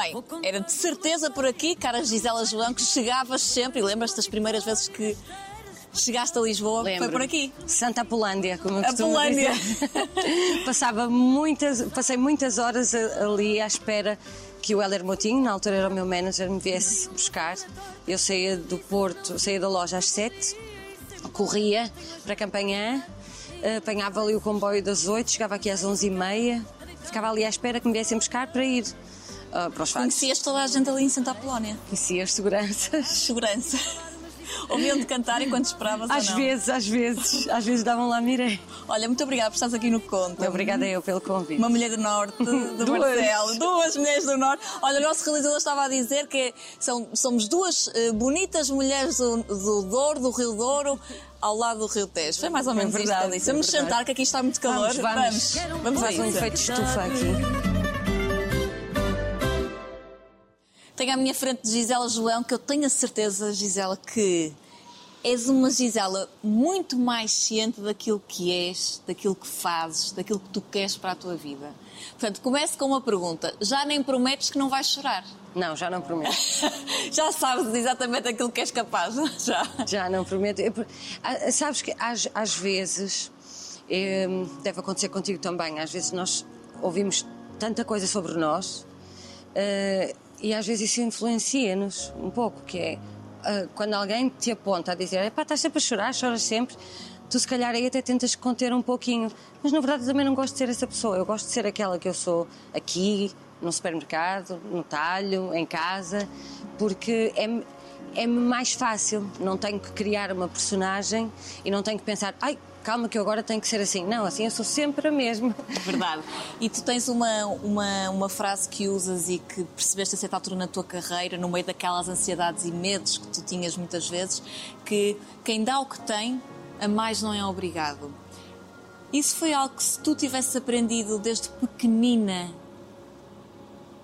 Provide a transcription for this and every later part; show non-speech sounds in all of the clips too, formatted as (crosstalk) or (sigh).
Bem, era de certeza por aqui, cara Gisela João, que chegavas sempre, e lembras-te das primeiras vezes que chegaste a Lisboa, Lembro. foi por aqui. Santa Apolândia, como Apolândia. dizer. (laughs) Passava muitas, passei muitas horas a- ali à espera que o Heller Motinho, na altura era o meu manager, me viesse buscar. Eu saía do Porto, saía da loja às sete, corria para Campanhã, apanhava ali o comboio das oito, chegava aqui às onze e meia, ficava ali à espera que me viessem buscar para ir ah, para os fatos. Conhecias toda a gente ali em Santa Apolónia. Conhecia as seguranças. (laughs) Segurança. Ouviam-te cantar enquanto esperavas Às vezes, às vezes, às vezes davam lá miré. Olha, muito obrigada por estares aqui no Conto. Obrigada eu pelo convite. Uma mulher do Norte, do (laughs) Duas. Marcelo, duas mulheres do Norte. Olha, o nosso realizador estava a dizer que são, somos duas eh, bonitas mulheres do, do Douro, do Rio Douro, ao lado do Rio Tejo. Foi mais ou menos É isto verdade, que ele disse. é Vamos sentar, que aqui está muito calor. Vamos, vamos. Vamos, vamos a Faz um efeito estufa aqui. Tenho à minha frente Gisela João, que eu tenho a certeza, Gisela, que és uma Gisela muito mais ciente daquilo que és, daquilo que fazes, daquilo que tu queres para a tua vida. Portanto, comece com uma pergunta. Já nem prometes que não vais chorar? Não, já não prometo. (laughs) Já sabes exatamente aquilo que és capaz? Já. Já não prometo. Eu- ah, sabes que às, às vezes, eh, deve acontecer contigo também, às vezes nós ouvimos tanta coisa sobre nós eh, e às vezes isso influencia-nos um pouco, que é ah, quando alguém te aponta a dizer "Epá, estás sempre a chorar, choras sempre, tu se calhar aí até tentas conter um pouquinho. Mas na verdade eu também não gosto de ser essa pessoa, eu gosto de ser aquela que eu sou aqui, no supermercado, no talho, em casa, porque é é-me mais fácil. Não tenho que criar uma personagem e não tenho que pensar, ai, calma que eu agora tenho que ser assim. Não, assim eu sou sempre a mesma. (laughs) Verdade. E tu tens uma, uma, uma frase que usas e que percebeste a certa altura na tua carreira, no meio daquelas ansiedades e medos que tu tinhas muitas vezes, que quem dá o que tem, a mais não é obrigado. Isso foi algo que se tu tivesses aprendido desde pequenina,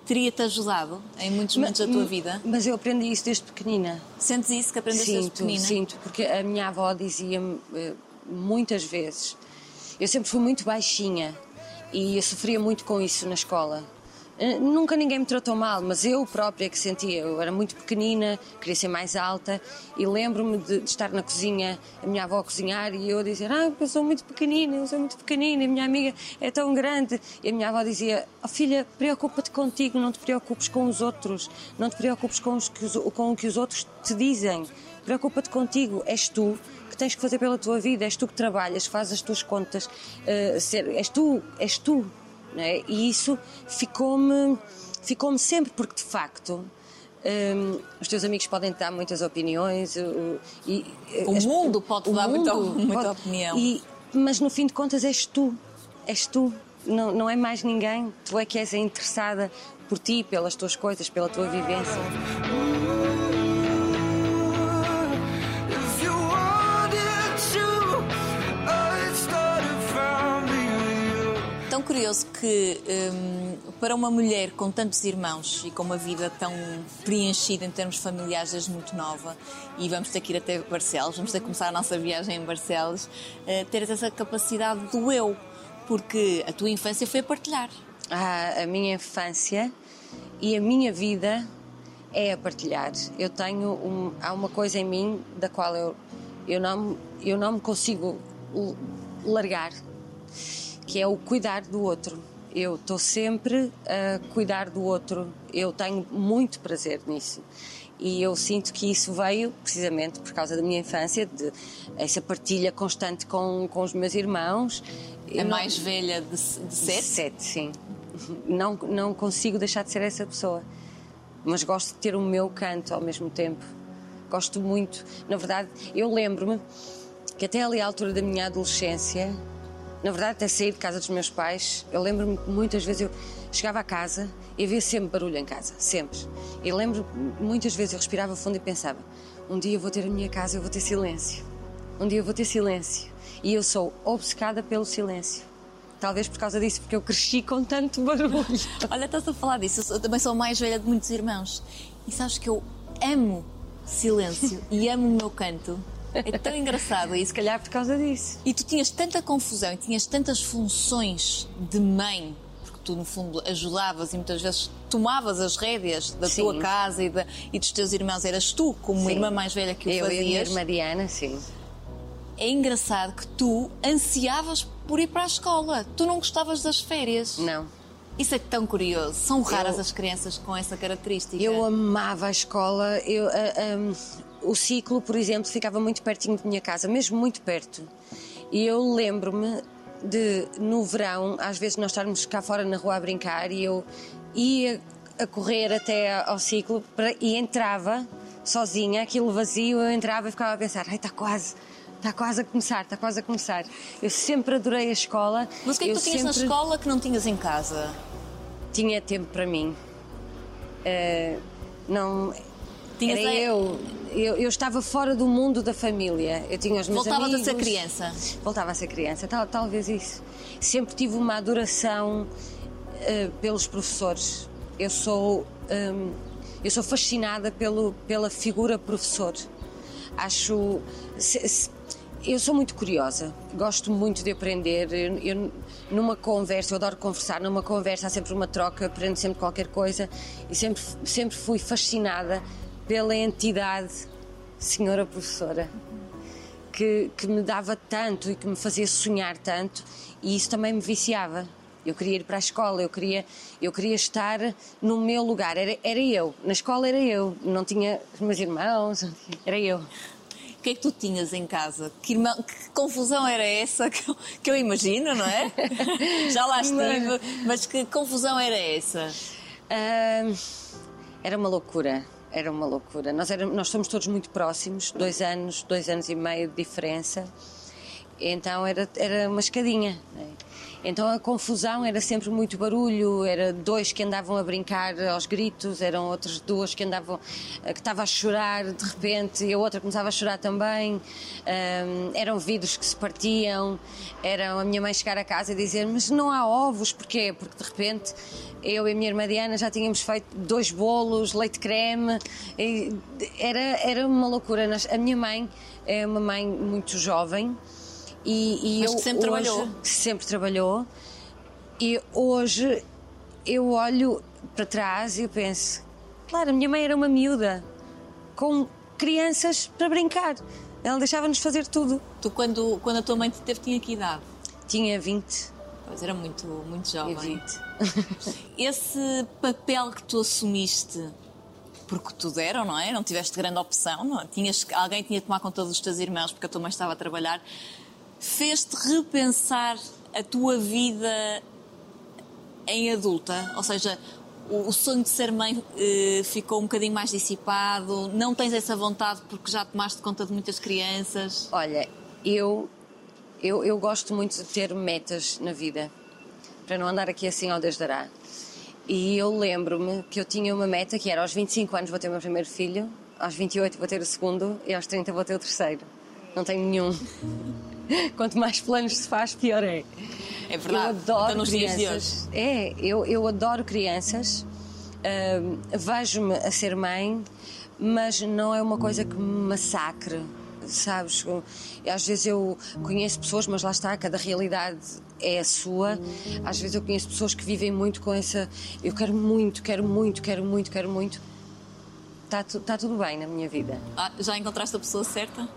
teria-te ajudado em muitos momentos da tua vida? Mas eu aprendi isso desde pequenina. Sentes isso que aprendeste desde Sinto, pequenina? sinto, porque a minha avó dizia-me eh, muitas vezes. Eu sempre fui muito baixinha e eu sofria muito com isso na escola. Eh, Nunca ninguém me tratou mal, mas eu própria que sentia. Eu era muito pequenina, queria ser mais alta e lembro-me de, de estar na cozinha, a minha avó a cozinhar e eu a dizer: Ah, eu sou muito pequenina, eu sou muito pequenina, a minha amiga é tão grande. E a minha avó dizia: oh, Filha, preocupa-te contigo, não te preocupes com os outros, não te preocupes com, os com o que os outros te dizem. Preocupa-te contigo, és tu que tens que fazer pela tua vida, és tu que trabalhas, fazes as tuas contas, eh, ser- és tu, és tu. é? E isso ficou-me ficou sempre, porque de facto. hum, os teus amigos podem te dar muitas opiniões o- e, O as- mundo pode-te o dar muita- (laughs) muita opinião. e- mas no fim de contas és tu, és tu, não, não é mais ninguém. Tu é que és a interessada por ti, pelas tuas coisas, pela tua vivência. Curioso que hum, para uma mulher com tantos irmãos e com uma vida tão preenchida em termos familiares desde muito nova, e vamos ter que ir até Barcelos, vamos ter que começar a nossa viagem em Barcelos, teres essa capacidade do eu, porque a tua infância foi a partilhar. a, a minha infância e a minha vida é a partilhar. Eu tenho um, há uma coisa em mim da qual eu eu não eu não me consigo largar, que é o cuidar do outro. Eu estou sempre a cuidar do outro. Eu tenho muito prazer nisso. E eu sinto que isso veio precisamente por causa da minha infância, de essa partilha constante com, com os meus irmãos. A não- mais velha de, de sete. Sete, sim. Não, não consigo deixar de ser essa pessoa. Mas gosto de ter o meu canto ao mesmo tempo. Gosto muito. Na verdade, eu lembro-me que até ali à altura da minha adolescência, na verdade, até sair de casa dos meus pais, eu lembro-me que muitas vezes eu chegava a casa e havia sempre barulho em casa, sempre. E lembro muitas vezes eu respirava fundo e pensava: um dia eu vou ter a minha casa, eu vou ter silêncio. Um dia eu vou ter silêncio. E eu sou obcecada pelo silêncio. Talvez por causa disso, porque eu cresci com tanto barulho. (laughs) Olha, estás a falar disso. Eu também sou mais velha de muitos irmãos. E sabes que eu amo silêncio e amo o meu canto. É tão engraçado isso. Se calhar por causa disso. E tu tinhas tanta confusão e tinhas tantas funções de mãe, porque tu no fundo ajudavas e muitas vezes tomavas as rédeas da Sim. tua casa e, da- e dos teus irmãos, eras tu, como Sim. irmã mais velha que o Eu e a minha fazias. irmã Diana, sim. É engraçado que tu ansiavas por ir para a escola. Tu não gostavas das férias. Não. Isso é tão curioso. São raras Eu- as crianças com essa característica. Eu amava a escola. Eu, ah, ahm, o ciclo, por exemplo, ficava muito pertinho de minha casa, mesmo muito perto. E eu lembro-me de, no verão, às vezes nós estarmos cá fora na rua a brincar e eu ia a correr até ao ciclo para- e entrava sozinha, aquilo vazio, eu entrava e ficava a pensar: ai, está quase. Está quase a começar, está quase a começar. Eu sempre adorei a escola. Mas o que é que tu tinhas na sempre escola que não tinhas em casa? Tinha tempo para mim. Eh, não, Tinhas era a- eu. eu. Eu estava fora do mundo da família. Eu tinha os meus Voltavas a amigos. ser criança. Voltava a ser criança, tal, talvez isso. Sempre tive uma adoração eh, pelos professores. Eu sou, hum, eu sou fascinada pelo, pela figura professor. Acho. se- se- eu sou muito curiosa, gosto muito de aprender. Eu, eu- numa conversa, eu adoro conversar, numa conversa há sempre uma troca, aprendo sempre qualquer coisa e sempre, sempre fui fascinada pela entidade senhora professora que, que me dava tanto e que me fazia sonhar tanto e isso também me viciava. Eu queria ir para a escola, eu queria, eu queria estar no meu lugar, era, era eu. Na escola era eu, não tinha os meus irmãos, era eu. O que é que tu tinhas em casa? Que, irmão- que confusão era essa (laughs) que eu, que eu imagino, não é? (laughs) Já lá estive, mas que confusão era essa? Ahm, era uma loucura, era uma loucura. Nós, éramos, nós somos todos muito próximos, dois anos, dois anos e meio de diferença. Então era, era uma escadinha. né? Então a confusão era sempre muito barulho, era dois que andavam a brincar aos gritos, eram outras duas que andavam, eh, que estava a chorar de repente e a outra começava a chorar também. Ahm, eram vidros que se partiam, eram a minha mãe chegar a casa e dizer: Mas não há ovos, porquê? Porque de repente eu e a minha irmã Diana já tínhamos feito dois bolos, leite creme, era, era uma loucura. A minha mãe é uma mãe muito jovem e, e eu que sempre hoje- trabalhou. que sempre trabalhou e hoje eu olho para trás e eu penso, claro, a minha mãe era uma miúda com crianças para brincar. Ela deixava-nos fazer tudo. Tu, quando, quando a tua mãe te teve, tinha que idade? Tinha 20 Pois era muito, muito jovem. 20. (laughs) Esse papel que tu assumiste, porque te deram, não é? Não tiveste grande opção, não é? Tinhas, alguém tinha que tomar conta dos teus irmãos porque a tua mãe estava a trabalhar, fez-te repensar a tua vida em adulta? Ou seja, o, o sonho de ser mãe eh, ficou um bocadinho mais dissipado? Não tens essa vontade porque já tomaste conta de muitas crianças? Olha, eu, eu, eu gosto muito de ter metas na vida, para não andar aqui assim ao Deus dará. E eu lembro-me que eu tinha uma meta que era aos 25 anos vou ter o meu primeiro filho, aos 28 vou ter o segundo e aos 30 vou ter o terceiro. Não tenho nenhum. (laughs) Quanto mais planos se faz, pior é. É verdade. Eu adoro Então, nos dias de crianças. É, eu, eu adoro crianças. Ahm, Vejo-me a ser mãe, mas não é uma coisa que me massacre, sabes? Às vezes eu conheço pessoas, mas lá está, cada realidade é a sua. Às vezes eu conheço pessoas que vivem muito com essa. Eu quero muito, quero muito, quero muito, quero muito. Está tu, tá tudo bem na minha vida. Ah, já encontraste a pessoa certa?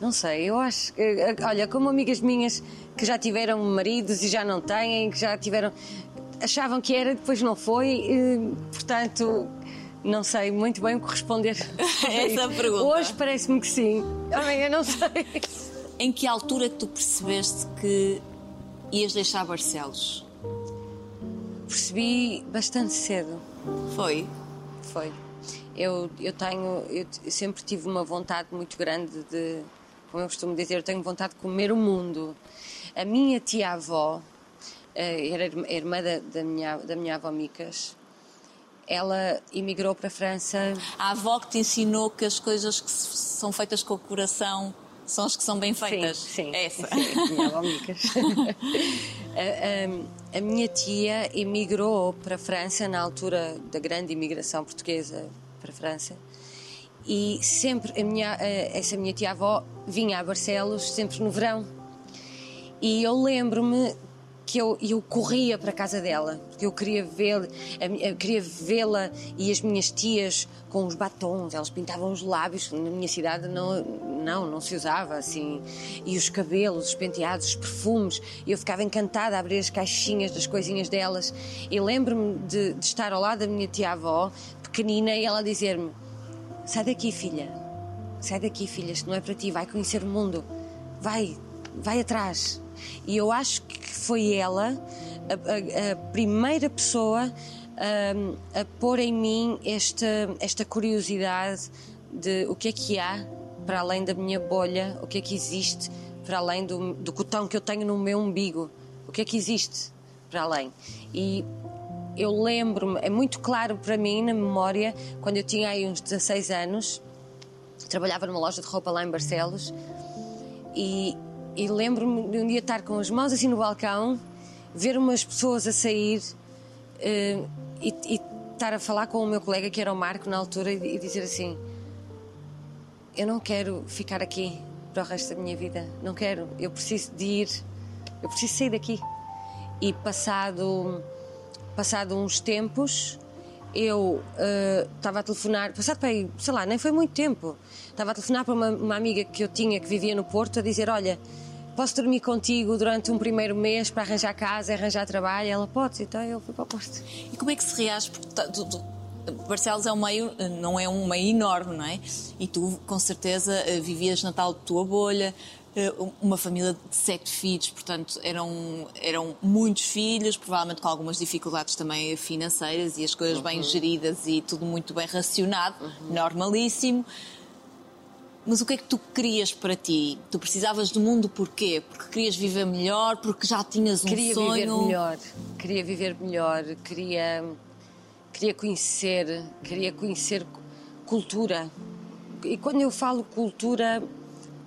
Não sei, eu acho que, eh, olha, como amigas minhas que já tiveram maridos e já não têm, que já tiveram. achavam que era, depois não foi, eh, portanto, não sei muito bem o que responder. (laughs) Essa é pergunta. Hoje parece-me que sim, amanhã não sei. Em que altura que tu percebeste que ias deixar Barcelos? Percebi bastante cedo. Foi? Foi. Eu, eu tenho, eu sempre tive uma vontade muito grande de, como eu costumo dizer, eu tenho vontade de comer o mundo. A minha tia-avó, eh, era irmã- irmã da, da, minha, da minha avó Micas, ela emigrou para a França. A avó que te ensinou que as coisas que são feitas com o coração são as que são bem feitas. Sim, sim. É essa. Sim, (laughs) (laughs) a minha avó a, a- a minha tia emigrou para a França na altura da grande imigração portuguesa para a França e sempre a minha, essa minha tia-avó vinha a Barcelos sempre no verão. E eu lembro-me que eu, eu corria para a casa dela, porque eu queria eu queria vê-la e as minhas tias com os batons, elas pintavam os lábios, na minha cidade não, não, não se usava assim, e os cabelos, os penteados, os perfumes, e eu ficava encantada a abrir as caixinhas das coisinhas delas, e lembro-me de, de estar ao lado da minha tia-avó, pequenina, e ela dizer-me, sai daqui filha, sai daqui filha, isto não é para ti, vai conhecer o mundo, vai, vai atrás. E eu acho que foi ela a, a- a primeira pessoa hum, a, pôr em mim esta, esta curiosidade de o que é que há para além da minha bolha, o que é que existe para além do, do cotão que eu tenho no meu umbigo, o que é que existe para além. E eu lembro-me, é muito claro para mim na memória, quando eu tinha aí uns 16 anos, trabalhava numa loja de roupa lá em Barcelos e, e lembro-me de um dia estar com as mãos assim no balcão, ver umas pessoas a sair eh, e, e estar a falar com o meu colega, que era o Marco na altura, e, e dizer assim: Eu não quero ficar aqui para o resto da minha vida, não quero, eu preciso de ir, eu preciso sair daqui. E passado, passado uns tempos, eu eh, estava a telefonar, passado para aí, sei lá, nem foi muito tempo, estava a telefonar para uma, uma amiga que eu tinha que vivia no Porto a dizer: Olha, posso dormir contigo durante um primeiro mês para arranjar casa, arranjar trabalho? Ela pode, então eu fui para o Porto. E como é que se reage? Porque tá- tu- tu- Barcelos é um meio, não é um meio enorme, não é? E tu, com certeza, eh, vivias na tal tua bolha, eh, uma família de sete filhos, portanto, eram, eram muitos filhos, provavelmente com algumas dificuldades também financeiras e as coisas bem geridas e tudo muito bem racionado, normalíssimo. Mas o que é que tu querias para ti? Tu precisavas do mundo porquê? Porque querias viver melhor? Porque já tinhas um queria sonho? viver melhor, queria viver melhor, queria, queria conhecer, queria conhecer cu- cultura. E quando eu falo cultura,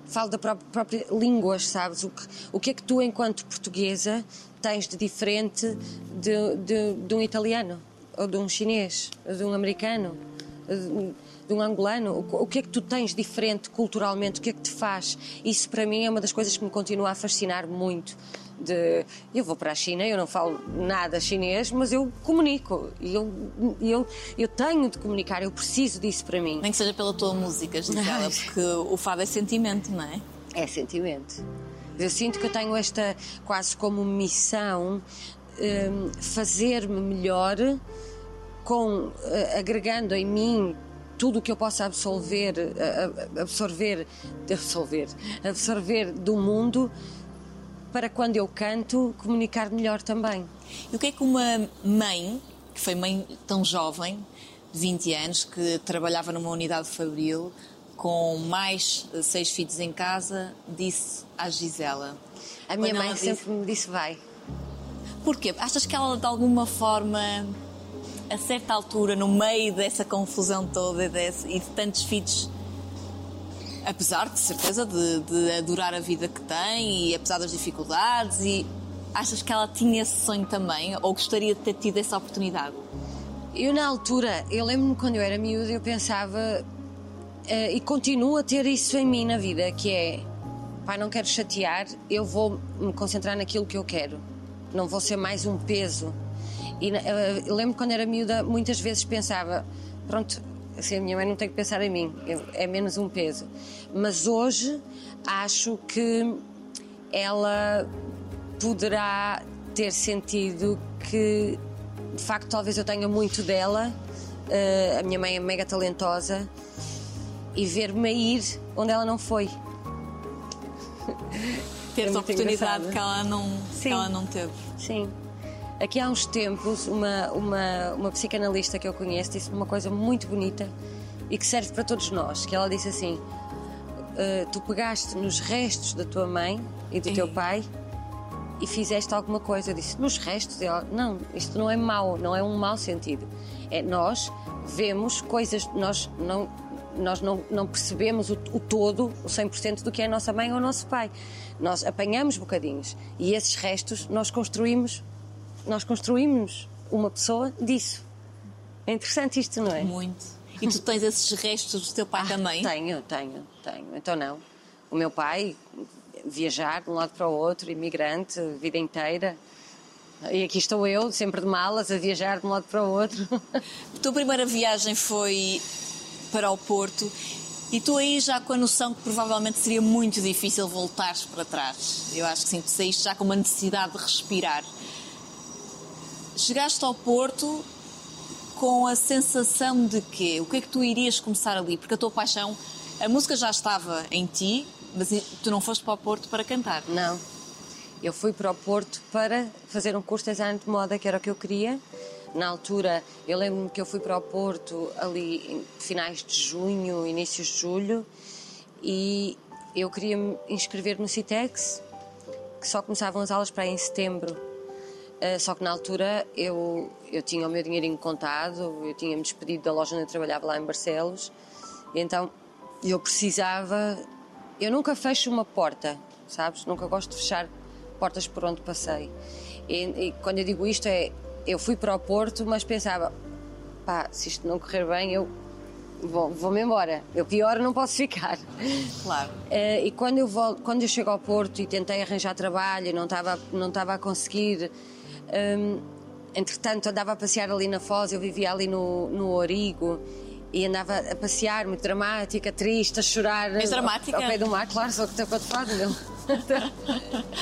falo da pró- própria língua, sabes? O que, o que é que tu, enquanto portuguesa, tens de diferente de, de, de um italiano, ou de um chinês, ou de um americano? de de um angolano, o que é que tu tens diferente culturalmente, o que é que te faz? Isso para mim é uma das coisas que me continua a fascinar muito. De, eu vou para a China, eu não falo nada chinês, mas eu comunico. E eu, eu, eu tenho de comunicar, eu preciso disso para mim. Nem que seja pela tua música, Gisela, (laughs) porque o fado é sentimento, não é? É sentimento. Eu sinto que eu tenho esta quase como missão hum, fazer-me melhor com eh, agregando em mim tudo o que eu possa absolver, a- a- absorver, absorver, absorver do mundo para quando eu canto comunicar melhor também. E o que é que uma mãe, que foi mãe tão jovem, de 20 anos, que trabalhava numa unidade fabril, com mais eh, seis filhos em casa, disse à Gisela? A minha mãe disse- sempre me disse vai. Porquê? Achas que ela, de alguma forma, a certa altura, no meio dessa confusão toda e, de tantos filhos, apesar de certeza de, de adorar a vida que tem e apesar das dificuldades, e achas que ela tinha esse sonho também? Ou gostaria de ter tido essa oportunidade? Eu, na altura, eu lembro-me quando eu era miúda, eu pensava eh, e continuo a ter isso em mim na vida, que é pai, não quero chatear, eu vou me concentrar naquilo que eu quero. Não vou ser mais um peso. E eh, eu lembro quando era miúda, muitas vezes pensava, pronto, assim, a minha mãe não tem que pensar em mim, é menos um peso. Mas hoje acho que ela poderá ter sentido que de facto talvez eu tenha muito dela eh, a minha mãe é mega talentosa e ver-me a ir onde ela não foi Ter É muito oportunidade engraçado. que ela, não, que ela não teve. sim aqui há uns tempos uma, uma, uma psicanalista que eu conheço disse uma coisa muito bonita e que serve para todos nós que ela disse assim "Eh, tu pegaste nos restos da tua mãe e do teu pai e fizeste alguma coisa. Eu disse, nos restos? Ela, não, isto não é mau, não é um mau sentido. É nós vemos coisas, nós não, nós não, não percebemos o, o todo, o 100% do que é a nossa mãe ou o nosso pai. Nós apanhamos bocadinhos e esses restos nós construímos, nós construímos uma pessoa disso. É interessante isto, não é? Muito. E tu tens esses restos do teu pai também? Tenho, tenho, tenho. Então não. O meu pai, viajar de um lado para o outro, imigrante, vida inteira. E aqui estou eu, sempre de malas, a viajar de um lado para o outro. A (laughs) tua primeira viagem foi para o Porto e tu aí já com a noção que provavelmente seria muito difícil voltares para trás. Eu acho que sim, tu saíste já com uma necessidade de respirar. Chegaste ao Porto com a sensação de quê? O que é que tu irias começar ali? Porque a tua paixão, a música já estava em ti, mas tu não foste para o Porto para cantar. Não. Eu fui para o Porto para fazer um curso de design de moda, que era o que eu queria. Na altura, eu lembro-me que eu fui para o Porto ali finais de junho, inícios de julho, e eu queria me inscrever no Citex, que só começavam as aulas para aí em setembro. Uh, só que na altura eu, eu tinha o meu dinheirinho contado, eu tinha-me despedido da loja onde eu trabalhava lá em Barcelos, então eu precisava. Eu nunca fecho uma porta, sabes? Nunca gosto de fechar portas por onde passei. E, e quando eu digo isto é, eu fui para o Porto, mas pensava, pá, se isto não correr bem, eu vou- vou-me embora. Eu pior não posso ficar. Claro. Eh, e quando eu, volto, quando eu chego ao Porto e tentei arranjar trabalho não estava não estava a conseguir, hum, entretanto andava a passear ali na Foz, eu vivia ali no, no Origo e andava a passear, muito dramática, triste, a chorar. És dramática? Ao, ao pé do mar, claro, sou que estou quatro (laughs) meu.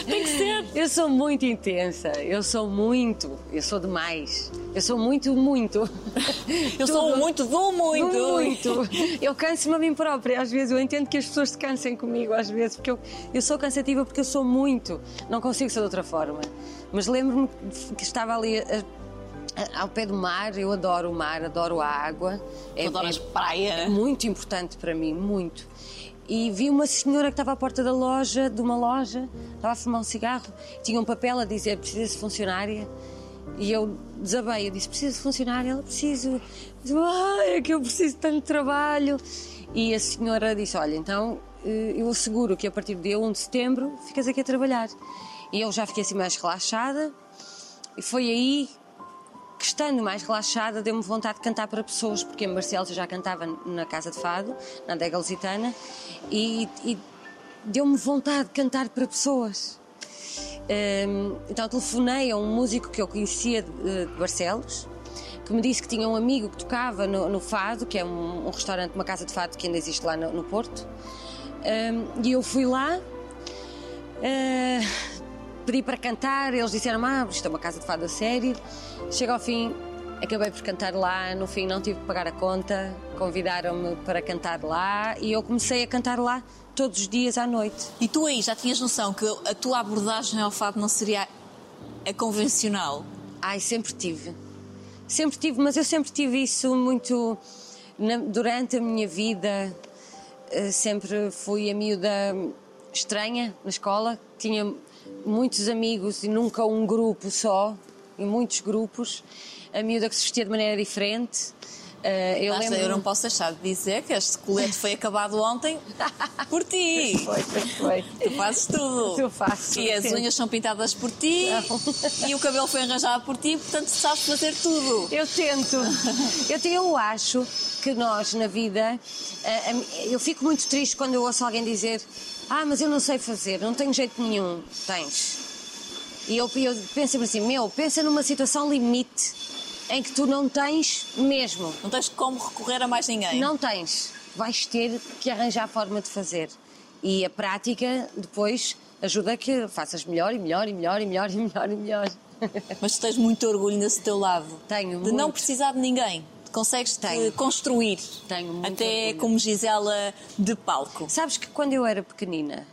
Tem que ser. Eu sou muito intensa, eu sou muito, eu sou demais. Eu sou muito, muito. (laughs) Eu sou muito do muito. Do muito. Eu canso-me a mim própria, às vezes. Eu entendo que as pessoas se cansem comigo, às vezes, porque eu, eu sou cansativa porque eu sou muito. Não consigo ser de outra forma. Mas lembro-me que estava ali a- a- ao pé do mar. Eu adoro o mar, adoro a água. Tu adoras praia. é muito importante para mim, muito. E vi uma senhora que estava à porta da loja, de uma loja, estava a fumar um cigarro, tinha um papel a dizer precisa de funcionária. E eu desabei, eu disse preciso de funcionária, ela preciso. Ai, é que eu preciso de tanto trabalho. E a senhora disse: Olha, então eh, eu asseguro que a partir do dia 1 de setembro ficas aqui a trabalhar. E eu já fiquei assim mais relaxada, e foi aí que estando mais relaxada deu-me vontade de cantar para pessoas, porque em Barcelos já cantava na Casa de Fado, na Adega Lusitana, e, e deu-me vontade de cantar para pessoas. Hum, então telefonei a um músico que eu conhecia de, de Barcelos, que me disse que tinha um amigo que tocava no, no Fado, que é um, um restaurante, uma casa de fado que ainda existe lá no, no Porto, Hum, e eu fui lá, eh, pedi para cantar, eles disseram: Ah, isto é uma casa de fado a sério. Chega ao fim, acabei por cantar lá. No fim, não tive que pagar a conta, convidaram-me para cantar lá e eu comecei a cantar lá todos os dias à noite. E tu aí já tinhas noção que a tua abordagem ao fado não seria a convencional? Ai, sempre tive. Sempre tive, mas eu sempre tive isso muito. na- durante a minha vida, eh, sempre fui a miúda estranha na escola. Tinha muitos amigos e nunca um grupo só, e muitos grupos. A miúda que se vestia de maneira diferente. Eh, eu Basta, lembro. eu não posso deixar de dizer que este colete foi acabado ontem por ti. (laughs) Foi, foi, foi. Tu fazes tudo. Eu faço, E as sim. unhas são pintadas por ti e o cabelo foi arranjado por ti, portanto sabes fazer tudo. Eu tento. Eu, te- eu acho que nós, na vida, a mi- eu fico muito triste quando eu ouço alguém dizer: Ah, mas eu não sei fazer, não tenho jeito nenhum. Tens. E eu, eu penso assim: Meu, pensa numa situação limite em que tu não tens mesmo. Não tens como recorrer a mais ninguém. Não tens. Vais ter que arranjar a forma de fazer. E a prática depois ajuda a que faças melhor e melhor e melhor e melhor e melhor e melhor. Mas tu tens muito orgulho nesse teu lado. Tenho De não muito. precisar de ninguém. Consegues te Tenho. construir. Tenho muito Até orgulho. como Gisela de palco. Sabes que quando eu era pequenina,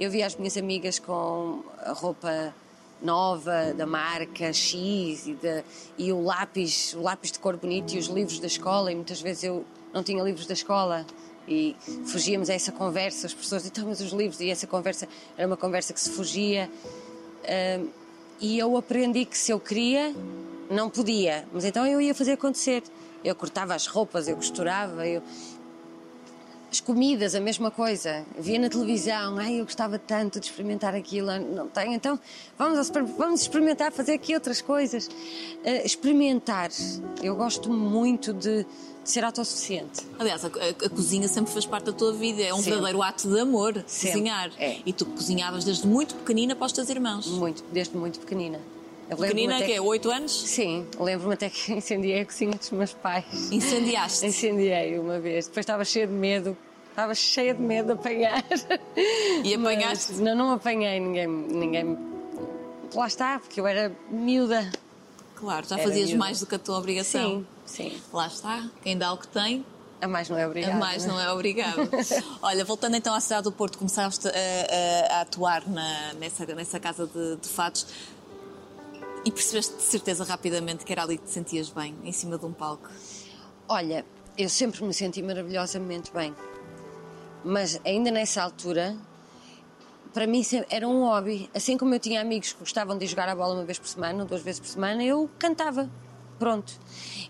eu via as minhas amigas com a roupa nova da marca X e, da- e o lápis, o lápis de cor bonito e os livros da escola e muitas vezes eu não tinha livros da escola e fugíamos a essa conversa, as pessoas diziam, então, mas os livros, e essa conversa era uma conversa que se fugia. Ahm, e eu aprendi que se eu queria, não podia, mas então eu ia fazer acontecer. Eu cortava as roupas, eu costurava, eu, as comidas, a mesma coisa. Via na televisão, ai, eu gostava tanto de experimentar aquilo, não tenho, então vamos, ao vamos experimentar fazer aqui outras coisas. Eh, experimentar. Eu gosto muito de, de ser autossuficiente. Aliás, a, a- a cozinha sempre fez parte da tua vida. É um Sempre. verdadeiro ato de amor Sempre. cozinhar. É. E tu cozinhavas desde muito pequenina para os teus irmãos. Muito, desde muito pequenina. Pequenina, até que é 8 anos? Sim, lembro-me até que (laughs) incendiei a cozinha dos meus pais. Incendiaste. Incendiei uma vez. Depois estava cheia de medo. Estava cheia de medo de apanhar. E (laughs) apanhaste? Mas, não, não apanhei ninguém. ninguém... Lá está, porque eu era miúda. Claro, já Era fazias miúda. mais do que a tua obrigação. Sim, sim. Lá está, quem dá o que tem, A mais não é a obrigada. mais não é obrigado. (laughs) Olha, voltando então à cidade do Porto, começaste a, a- a atuar na- nessa, nessa casa de, de fatos e percebeste de certeza rapidamente que era ali que te sentias bem, em cima de um palco. Olha, eu sempre me senti maravilhosamente bem. Mas ainda nessa altura, para mim era um hobby. Assim como eu tinha amigos que gostavam de jogar a bola uma vez por semana, duas vezes por semana, eu cantava. Pronto.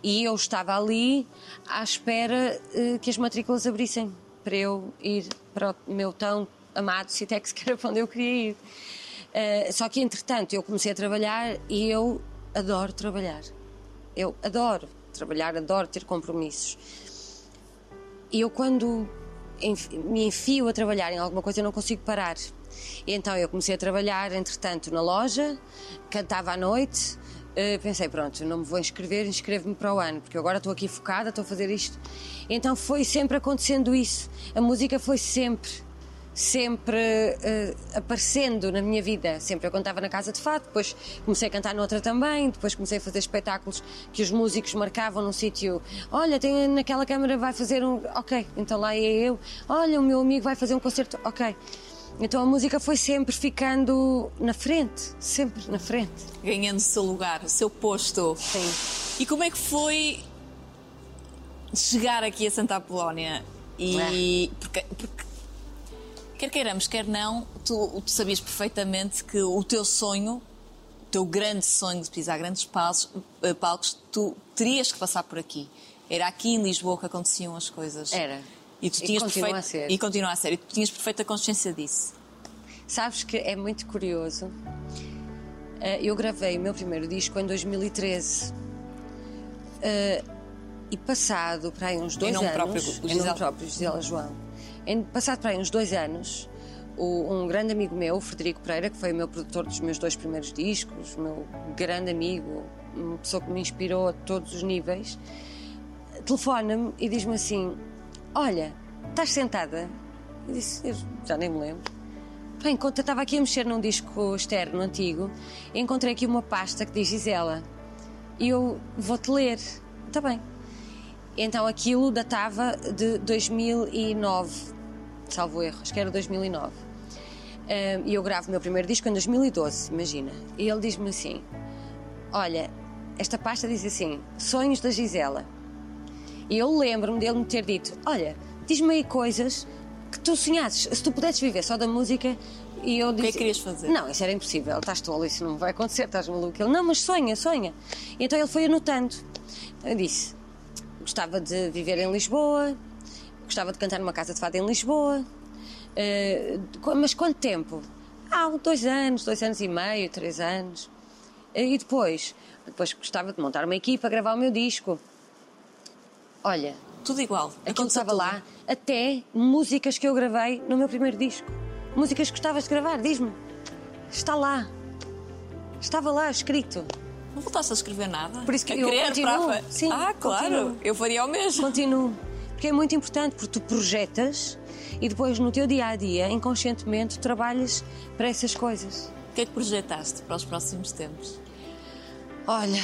E eu estava ali à espera eh, que as matrículas abrissem para eu ir para o meu tão amado Citex, que era para onde eu queria ir. Eh, só que, entretanto, eu comecei a trabalhar e eu adoro trabalhar. Eu adoro trabalhar, adoro ter compromissos. E eu, quando me enfio a trabalhar em alguma coisa, eu não consigo parar. E então eu comecei a trabalhar, entretanto, na loja, cantava à noite. eh, pensei, pronto, não me vou inscrever, inscrevo-me para o ano, porque agora estou aqui focada, estou a fazer isto. Então foi sempre acontecendo isso. A música foi sempre sempre eh, aparecendo na minha vida. Sempre eu cantava na Casa de Fato, depois comecei a cantar noutra também, depois comecei a fazer espetáculos que os músicos marcavam num sítio. Olha, tem naquela câmara vai fazer um. Ok, então lá ia eu. Olha, o meu amigo vai fazer um concerto. Ok. Então a música foi sempre ficando na frente, sempre na frente. Ganhando o seu lugar, o seu posto. Sim. E como é que foi chegar aqui a Santa Apolónia? E porque, porque quer queiramos, quer não, tu, tu sabias perfeitamente que o teu sonho, o teu grande sonho de pisar grandes palcos, eh, palcos, tu terias que passar por aqui. Era aqui em Lisboa que aconteciam as coisas. Era. E tu E tinhas continua perfeita- a ser. E continua a ser. E tu tinhas perfeita consciência disso. Sabes que é muito curioso. Eh, Eu gravei o meu primeiro disco em 2013. Eh, E passado para aí uns dois nome anos. próprio, o em nome Gisela. próprio, Gisela João. Em, passado para aí uns dois anos, o- um grande amigo meu, o Frederico Pereira, que foi o meu produtor dos meus dois primeiros discos, meu grande amigo, uma pessoa que me inspirou a todos os níveis, telefona-me e diz-me assim: Olha, estás sentada? Eu disse: "Eu Já nem me lembro. Bem, enquanto eu estava aqui a mexer num disco externo antigo, encontrei aqui uma pasta que diz Gisela. E eu vou-te ler. Está bem. Então aquilo datava de 2009, salvo erro, acho que era 2009. Ahm, E eu gravo o meu primeiro disco em 2012, imagina. E ele diz-me assim: Olha, esta pasta diz assim: Sonhos da Gisela. E eu lembro-me dele me ter dito: Olha, diz-me aí coisas que tu sonhasses. Se tu pudesses viver só da música. E eu que é que disse: querias fazer? Não, isso era impossível. Estás tolo, isso não vai acontecer, estás maluco. Ele: Não, mas sonha, sonha. E então ele foi anotando. Eu disse: Gostava de viver em Lisboa, gostava de cantar numa casa de fado em Lisboa. Qu- mas quanto tempo? Ah, dois anos, dois anos e meio, três anos. E depois? Depois gostava de montar uma equipa, gravar o meu disco. Olha, Tudo igual. aquilo estava tudo. lá, até músicas que eu gravei no meu primeiro disco. Músicas que gostavas de gravar, diz-me. Está lá. Estava lá escrito. Não voltaste a escrever nada? Por isso que a eu querer continuo. Sim, Ah, claro. continuo. Eu faria o mesmo. Continuo. Porque é muito importante, porque tu projetas e depois no teu dia a dia, inconscientemente, trabalhas para essas coisas. O que é que projetaste para os próximos tempos? Olha,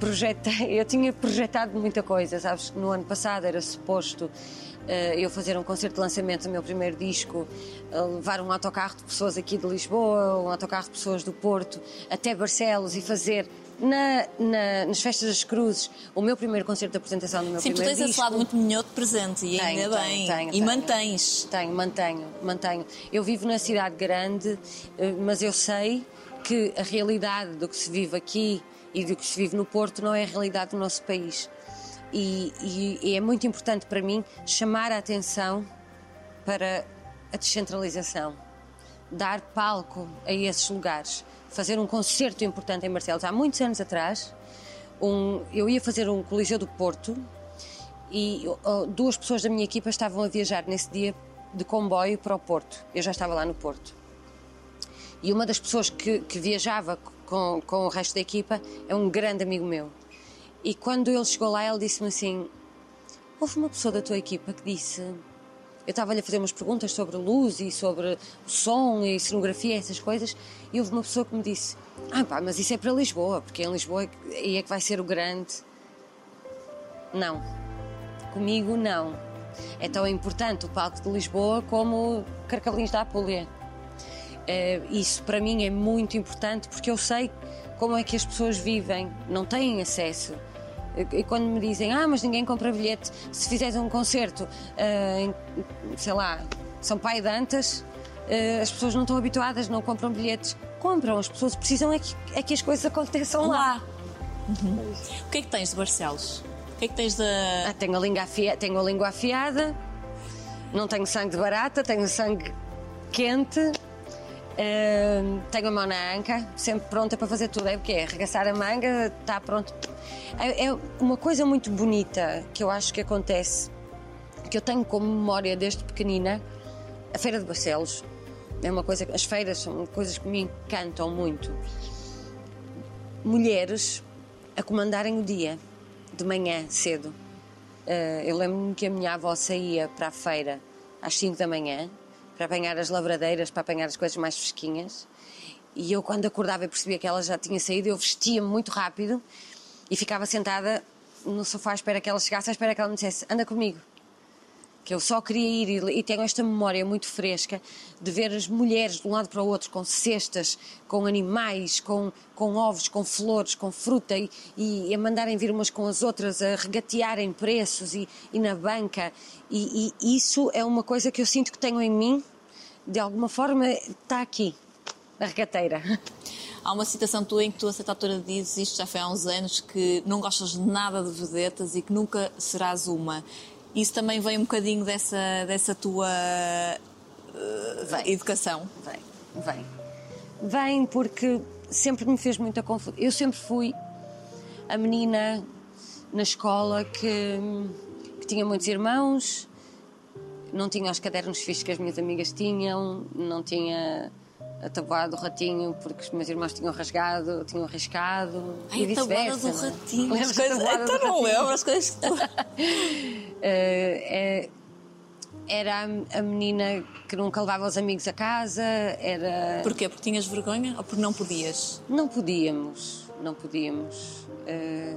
projetei, (laughs) eu tinha projetado muita coisa, sabes que no ano passado era suposto eh, eu fazer um concerto de lançamento do meu primeiro disco, eh, levar um autocarro de pessoas aqui de Lisboa, um autocarro de pessoas do Porto, até Barcelos e fazer na- na- nas festas das cruzes o meu primeiro concerto de apresentação do meu Sim, tu primeiro tens disco. esse lado muito minhoto presente e Tenho, ainda tenho, bem. tenho, e tenho. mantens. Tenho, mantenho, mantenho. Eu vivo na cidade grande, eh, mas eu sei que a realidade do que se vive aqui e do que se vive no Porto não é a realidade do nosso país. E, e- e é muito importante para mim chamar a atenção para a descentralização, dar palco a esses lugares, fazer um concerto importante em Barcelos. Há muitos anos atrás, um- eu ia fazer um Coliseu do Porto e duas pessoas da minha equipa estavam a viajar nesse dia de comboio para o Porto. Eu já estava lá no Porto. E uma das pessoas que, que viajava co- com, com o resto da equipa, é um grande amigo meu. E quando ele chegou lá, ele disse-me assim: Houve uma pessoa da tua equipa que disse. Eu estava-lhe a fazer umas perguntas sobre luz e sobre som e cenografia, essas coisas, e houve uma pessoa que me disse: Ah, pá, mas isso é para Lisboa, porque em Lisboa é que vai ser o grande. Não. Comigo, não. É tão importante o palco de Lisboa como Carcavelinhos da Apulia. Eh, isso para mim é muito importante porque eu sei como é que as pessoas vivem, não têm acesso. E quando me dizem, ah, mas ninguém compra bilhete, se fizeres um concerto, eh, em, sei lá, São Pai de Antas, eh, as pessoas não estão habituadas, não compram bilhetes. Compram, as pessoas precisam é que, é que as coisas aconteçam lá. Lá. O que é que tens de Barcelos? O que é que tens de. Ah, tenho, a língua afia- tenho a língua afiada, não tenho sangue de barata, tenho sangue quente, tenho a mão na anca, sempre pronta para fazer tudo. É o quê? Arregaçar a manga, está pronto. É, é uma coisa muito bonita que eu acho que acontece, que eu tenho como memória desde pequenina, a Feira de Barcelos. É uma coisa, as feiras são coisas que me encantam muito. Mulheres a comandarem o dia, de manhã, cedo. Eh, eu lembro-me que a minha avó saía para a feira às 5 da manhã para apanhar as lavradeiras, para apanhar as coisas mais fresquinhas. E eu, quando acordava e percebia que ela já tinha saído, eu vestia-me muito rápido e ficava sentada no sofá à espera que ela chegasse, à espera que ela me dissesse: anda comigo. Que eu só queria ir e, e tenho esta memória muito fresca de ver as mulheres de um lado para o outro com cestas, com animais, com, com ovos, com flores, com fruta e, e a mandarem vir umas com as outras, a regatearem preços e, e na banca. E, e isso é uma coisa que eu sinto que tenho em mim, de alguma forma está aqui, na regateira. Há uma citação tua em que tu, a certa altura, dizes, isto já foi há uns anos, que não gostas nada de vedetas e que nunca serás uma. Isso também vem um bocadinho dessa, dessa tua eh, Vem. educação. Vem, vem. Vem porque sempre me fez muita confusão. Eu sempre fui a menina na escola que, que tinha muitos irmãos, não tinha os cadernos fixos que as minhas amigas tinham, não tinha a tabuada do ratinho porque os meus irmãos tinham rasgado, tinham riscado Ai, e a tabuada vice-versa. do é? ratinho. Lembras as coisas- Então não lembro as coisas que tu. (laughs) Eh, era a, menina que nunca levava os amigos a casa, era. Porquê? Porque tinhas vergonha ou porque não podias? Não podíamos, não podíamos. Eh,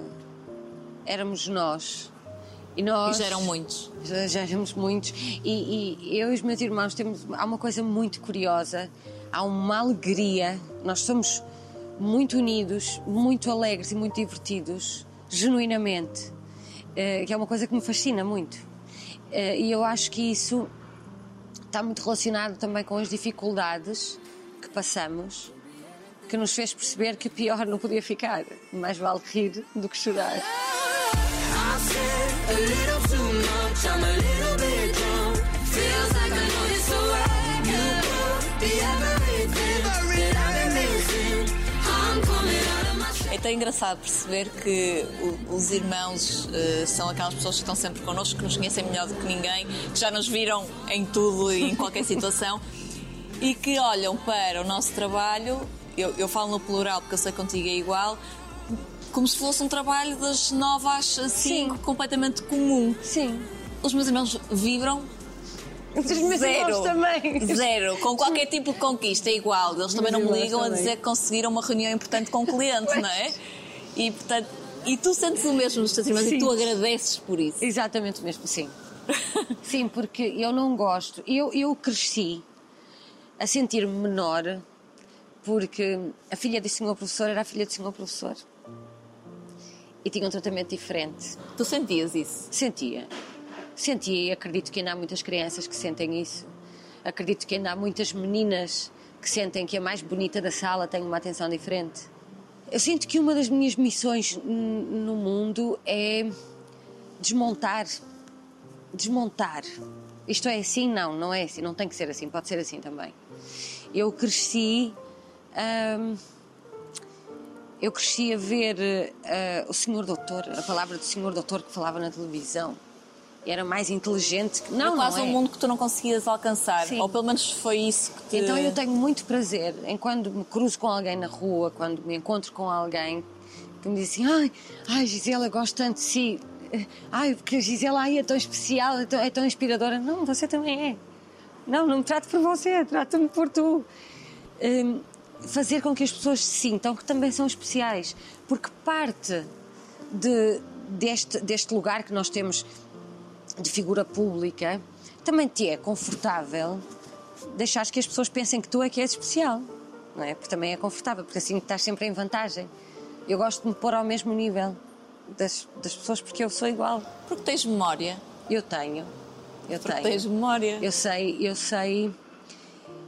éramos nós. E E nós. já eram muitos. Já, já éramos muitos. E, e eu e os meus irmãos temos. Há uma coisa muito curiosa, há uma alegria. Nós somos muito unidos, muito alegres e muito divertidos, genuinamente. Eh, que é uma coisa que me fascina muito. Eh, e eu acho que isso está muito relacionado também com as dificuldades que passamos, que nos fez perceber que pior não podia ficar. Mais vale rir do que chorar. É engraçado perceber que os irmãos eh, são aquelas pessoas que estão sempre connosco, que nos conhecem melhor do que ninguém, que já nos viram em tudo e em qualquer (laughs) situação e que olham para o nosso trabalho. Eu, eu falo no plural porque eu sei que contigo é igual. Como se fosse um trabalho das nove às cinco, Sim. completamente comum. Sim. Os meus irmãos vibram Os meus irmãos também. Zero. Com qualquer tipo de conquista é igual. Eles também não me ligam a dizer que conseguiram uma reunião importante com o cliente, não é? E, portanto, e tu sentes o mesmo nos teus irmãos e tu agradeces por isso. Exatamente o mesmo, sim. (laughs) sim, porque eu não gosto. Eu, eu cresci a sentir-me menor porque a filha do senhor professor era a filha do senhor professor. E tinha um tratamento diferente. Tu sentias isso? Sentia. Sentia e acredito que ainda há muitas crianças que sentem isso. Acredito que ainda há muitas meninas que sentem que a mais bonita da sala tem uma atenção diferente. Eu sinto que uma das minhas missões no mundo é desmontar. Desmontar. Isto é assim? Não, não é assim. Não tem que ser assim. Pode ser assim também. Eu cresci. hum, eu cresci a ver eh, o senhor doutor, a palavra do senhor doutor que falava na televisão. Era mais inteligente. que- Não, Era quase não é. um mundo que tu não conseguias alcançar. Sim. Ou pelo menos foi isso que te... Então eu tenho muito prazer em quando me cruzo com alguém na rua, quando me encontro com alguém que me diz assim: ai, ai Gisela, gosto tanto de si. Ai, porque a Gisela ai, é tão especial, é tão, é tão inspiradora. Não, você também é. Não, não me trato por você, trata-me por tu. Hum, fazer com que as pessoas se sintam que também são especiais, porque parte de- deste, deste lugar que nós temos de figura pública também te é confortável deixares que as pessoas pensem que tu é que és especial, não é? Porque também é confortável, porque assim estás sempre em vantagem. Eu gosto de me pôr ao mesmo nível das, das pessoas porque eu sou igual. Porque tens memória. Eu tenho. Eu Porque tenho. tens memória. Eu sei, eu sei.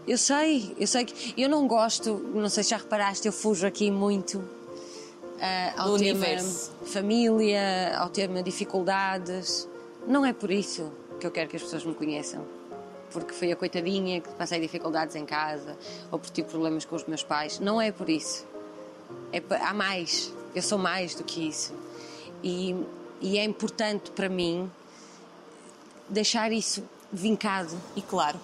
Eu sei, eu sei que. Eu não gosto, não sei se já reparaste, eu fujo aqui muito ah, ao Do tema universo. família, ao tema dificuldades. Não é por isso que eu quero que as pessoas me conheçam. Porque fui a coitadinha que passei dificuldades em casa ou porque tive problemas com os meus pais. Não é por isso. É, há mais. Eu sou mais do que isso. E, e é importante para mim deixar isso vincado. E claro.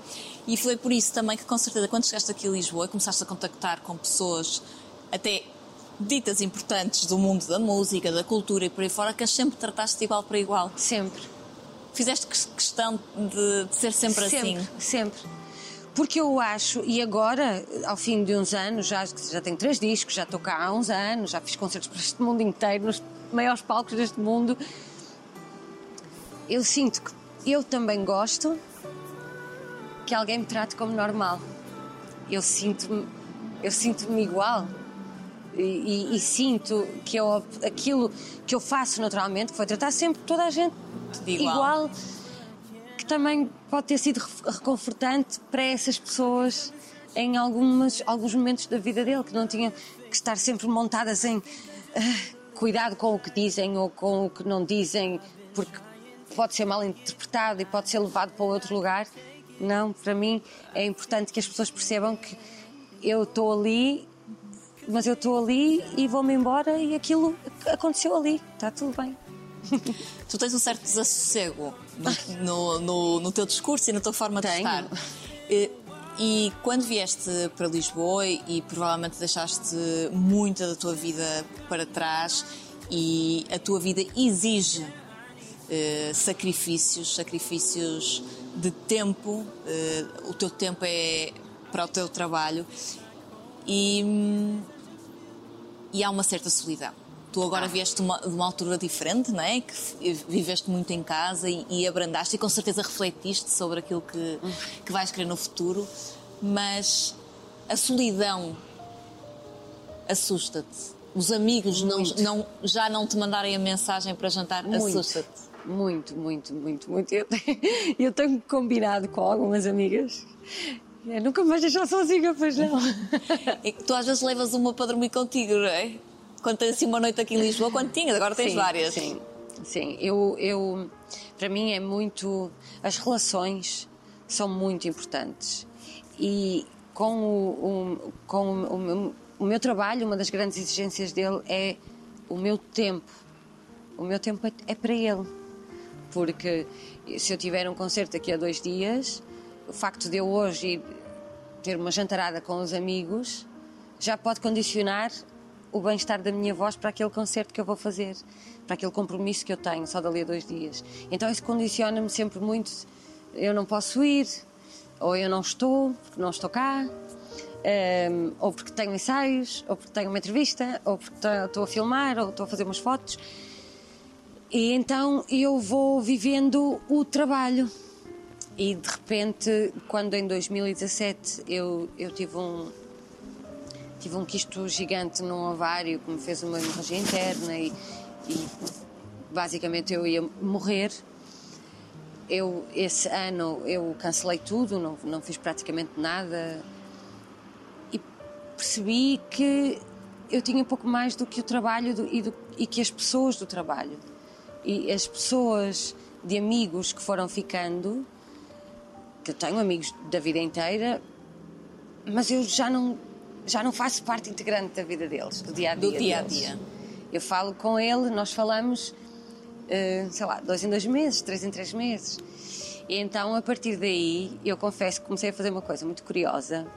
E foi por isso também que, com certeza, quando chegaste aqui a Lisboa e começaste a contactar com pessoas até ditas importantes do mundo da música, da cultura e por aí fora, que as sempre trataste de igual para igual. Sempre. Fizeste que- questão de, de ser sempre, sempre, assim. sempre. Porque eu acho, e agora, ao fim de uns anos, já, já tenho três discos, já estou cá há uns anos, já fiz concertos para este mundo inteiro, nos maiores palcos deste mundo. Eu sinto que eu também gosto que alguém me trate como normal. Eu sinto-me eu sinto-me igual. E, e- e sinto que eu, aquilo que eu faço naturalmente, que foi tratar sempre toda a gente Igual. igual que também pode ter sido re- reconfortante para essas pessoas em algumas, alguns momentos da vida dele, que não tinham que estar sempre montadas em ah, cuidado com o que dizem ou com o que não dizem, porque pode ser mal interpretado e pode ser levado para outro lugar. Não, para mim é importante que as pessoas percebam que eu estou ali, mas eu estou ali e vou-me embora e aquilo aconteceu ali, está tudo bem. (laughs) Tu tens um certo desassossego no, no, no- teu discurso e na tua forma de Tenho. estar. E, e quando vieste para Lisboa e provavelmente deixaste muita da tua vida para trás e a tua vida exige eh, sacrifícios, sacrifícios de tempo, eh, o teu tempo é para o teu trabalho e, hum, e há uma certa solidão. Tu agora vieste de uma, de uma altura diferente, não é? Que viveste muito em casa e, e abrandaste e com certeza refletiste sobre aquilo que, que vais querer no futuro, mas a solidão assusta-te. Os amigos não, não- já não te mandarem a mensagem para jantar assusta-te. muito, muito, muito, muito. Eu tenho, (laughs) eu tenho combinado com algumas amigas. Eu nunca me vais deixar sozinha, pois não. (laughs) E que tu às vezes levas uma para dormir contigo, não é? Quando tens assim uma noite aqui em Lisboa, quando tinhas, agora tens sim, várias. Sim, sim. Eu, eu, para mim é muito. As relações são muito importantes. E com o, o- com o, meu, o meu trabalho, uma das grandes exigências dele é o meu tempo. O meu tempo é, é para ele. Porque se eu tiver um concerto daqui a dois dias, o facto de eu hoje ir ter uma jantarada com os amigos já pode condicionar o bem-estar da minha voz para aquele concerto que eu vou fazer, para aquele compromisso que eu tenho só dali a dois dias. Então isso condiciona-me sempre muito. Eu não posso ir, ou eu não estou, porque não estou cá, ehm, ou porque tenho ensaios, ou porque tenho uma entrevista, ou porque estou a filmar, ou estou a fazer umas fotos. E então eu vou vivendo o trabalho. E de repente, quando em 2017 eu, eu tive um tive um quisto gigante num ovário que me fez uma hemorragia interna e, e basicamente eu ia morrer. Eu esse ano eu cancelei tudo, não, não fiz praticamente nada e percebi que eu tinha pouco mais do que o trabalho do- e, do- e que as pessoas do trabalho e as pessoas de amigos que foram ficando que eu tenho amigos da vida inteira mas eu já não já não faço parte integrante da vida deles do dia a dia Do dia a dia. eu falo com ele nós falamos eh, sei lá, dois em dois meses, três em três meses. E então, a partir daí, eu confesso que comecei a fazer uma coisa muito curiosa,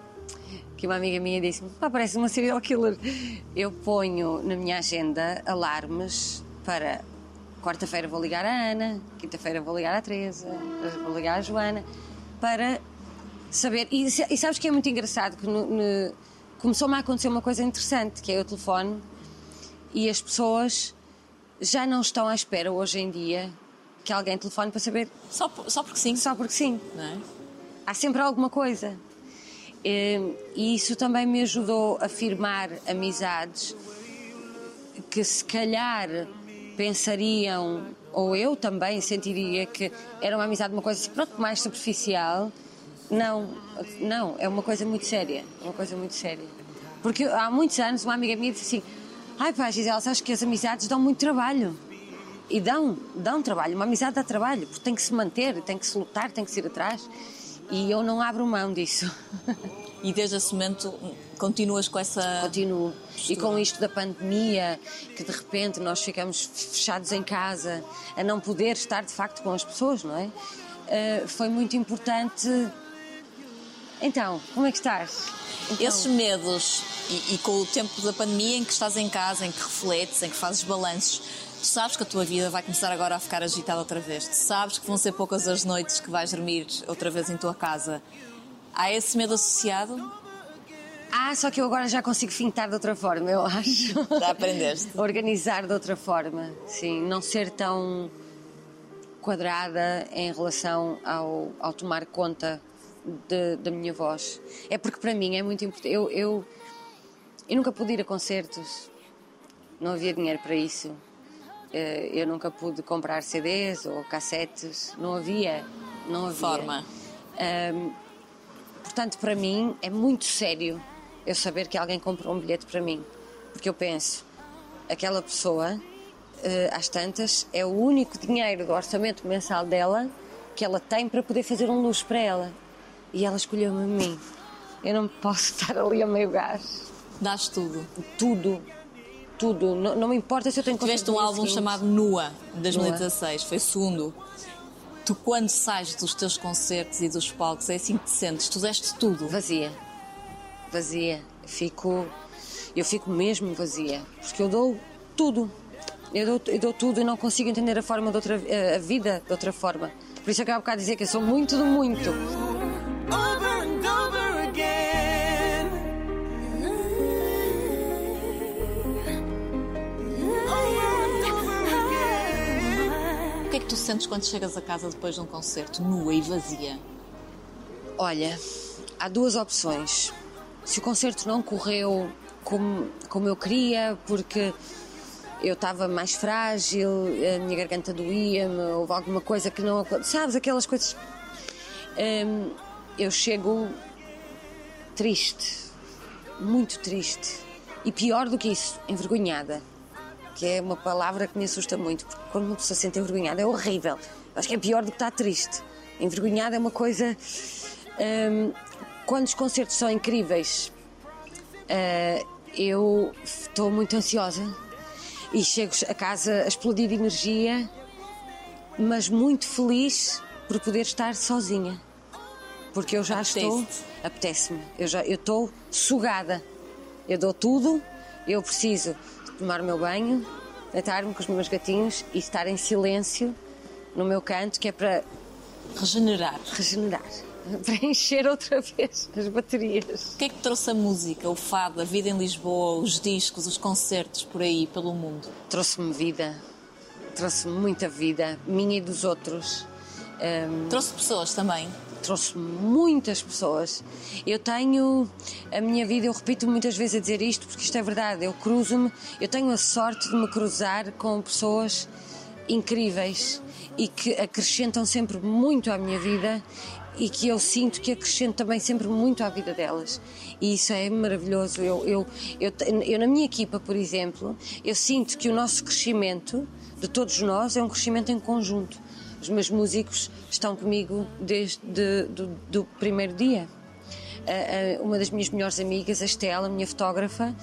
que uma amiga minha disse-me, parece uma serial killer. Eu ponho na minha agenda alarmes para quarta-feira vou ligar à Ana, quinta-feira vou ligar à Teresa, vou ligar à Joana, para saber. E, e sabes que é muito engraçado que no- no- começou-me a acontecer uma coisa interessante, que é o telefone e as pessoas já não estão à espera hoje em dia que alguém telefone para saber Só, só porque sim, só porque sim. não é? Há sempre alguma coisa. Eh, E isso também me ajudou a firmar amizades que se calhar pensariam, ou eu também sentiria que era uma amizade uma coisa pronto, mais superficial. Não, não, é uma coisa muito séria, uma coisa muito séria. Porque há muitos anos uma amiga minha disse assim, ai pá, Gisela, sabes que as amizades dão muito trabalho. E dão, dão trabalho, uma amizade dá trabalho, porque tem que se manter, tem que se lutar, tem que se ir atrás. E eu não abro mão disso. (laughs) E desde esse momento continuas com essa. Continuo. E com isto da pandemia, que de repente nós ficamos fechados em casa, a não poder estar de facto com as pessoas, não é? Eh, foi muito importante. Então, como é que estás? Então, Esses medos e, e com o tempo da pandemia em que estás em casa, em que refletes, em que fazes balanços, tu sabes que a tua vida vai começar agora a ficar agitada outra vez. Tu sabes que vão ser poucas as noites que vais dormir outra vez em tua casa. Há esse medo associado? Ah, só que eu agora já consigo fintar de outra forma, eu acho. Já aprendeste. (laughs) Organizar de outra forma, sim. Não ser tão quadrada em relação ao, ao tomar conta de- da minha voz. É porque para mim é muito importante. Eu, eu, eu nunca pude ir a concertos, não havia dinheiro para isso. Eh, Eu nunca pude comprar CDs ou cassetes, não havia. Não havia. Forma. Ahm, portanto, para mim é muito sério eu saber que alguém comprou um bilhete para mim. Porque eu penso, aquela pessoa, eh, às tantas, é o único dinheiro do orçamento mensal dela que ela tem para poder fazer um luxo para ela. E ela escolheu-me a mim. Eu não posso (laughs) estar ali a meio gás. Dás tudo. Tudo. Tudo. Não, não me importa se eu tenho Tiveste um álbum seguinte. chamado Nua, em 2016, foi o segundo. Tu, quando sais dos teus concertos e dos palcos, é assim que te sentes? Tu deste tudo. Vazia. Vazia. Fico. Eu fico mesmo vazia. Porque eu dou tudo. Eu dou, eu dou tudo e não consigo entender a forma de outra, a- a vida de outra forma. Por isso eu há bocado dizer que eu sou muito do muito. Sentes quando chegas a casa depois de um concerto, nua e vazia? Olha, há duas opções. Se o concerto não correu como, como eu queria, porque eu estava mais frágil, a minha garganta doía-me, houve alguma coisa que não. Sabes, aquelas coisas. Hum, eu chego triste, muito triste. E pior do que isso, envergonhada. Que é uma palavra que me assusta muito, porque quando uma pessoa se sente envergonhada é horrível. Acho que é pior do que estar triste. Envergonhada é uma coisa. hum, quando os concertos são incríveis, ah, eu estou muito ansiosa e chego a casa a explodir de energia, mas muito feliz por poder estar sozinha. Porque eu já estou. Apetece-te. Apetece-me. Eu já eu estou sugada. Eu dou tudo, eu preciso tomar o meu banho, deitar-me com os meus gatinhos e estar em silêncio no meu canto, que é para Regenerar. regenerar, (laughs) para encher outra vez as baterias. O que é que trouxe a música, o fado, a vida em Lisboa, os discos, os concertos por aí, pelo mundo? Trouxe-me vida, trouxe-me muita vida, minha e dos outros. Ahm, Trouxe pessoas também. Trouxe muitas pessoas. Eu tenho a minha vida, eu repito muitas vezes a dizer isto porque isto é verdade. Eu cruzo-me, eu tenho a sorte de me cruzar com pessoas incríveis e que acrescentam sempre muito à minha vida e que eu sinto que acrescento também sempre muito à vida delas. E isso é maravilhoso. Eu, eu, eu, eu, na minha equipa, por exemplo, eu sinto que o nosso crescimento, de todos nós, é um crescimento em conjunto. Os meus músicos estão comigo desde do, do primeiro dia. A- a- uma das minhas melhores amigas, a Estela, minha fotógrafa,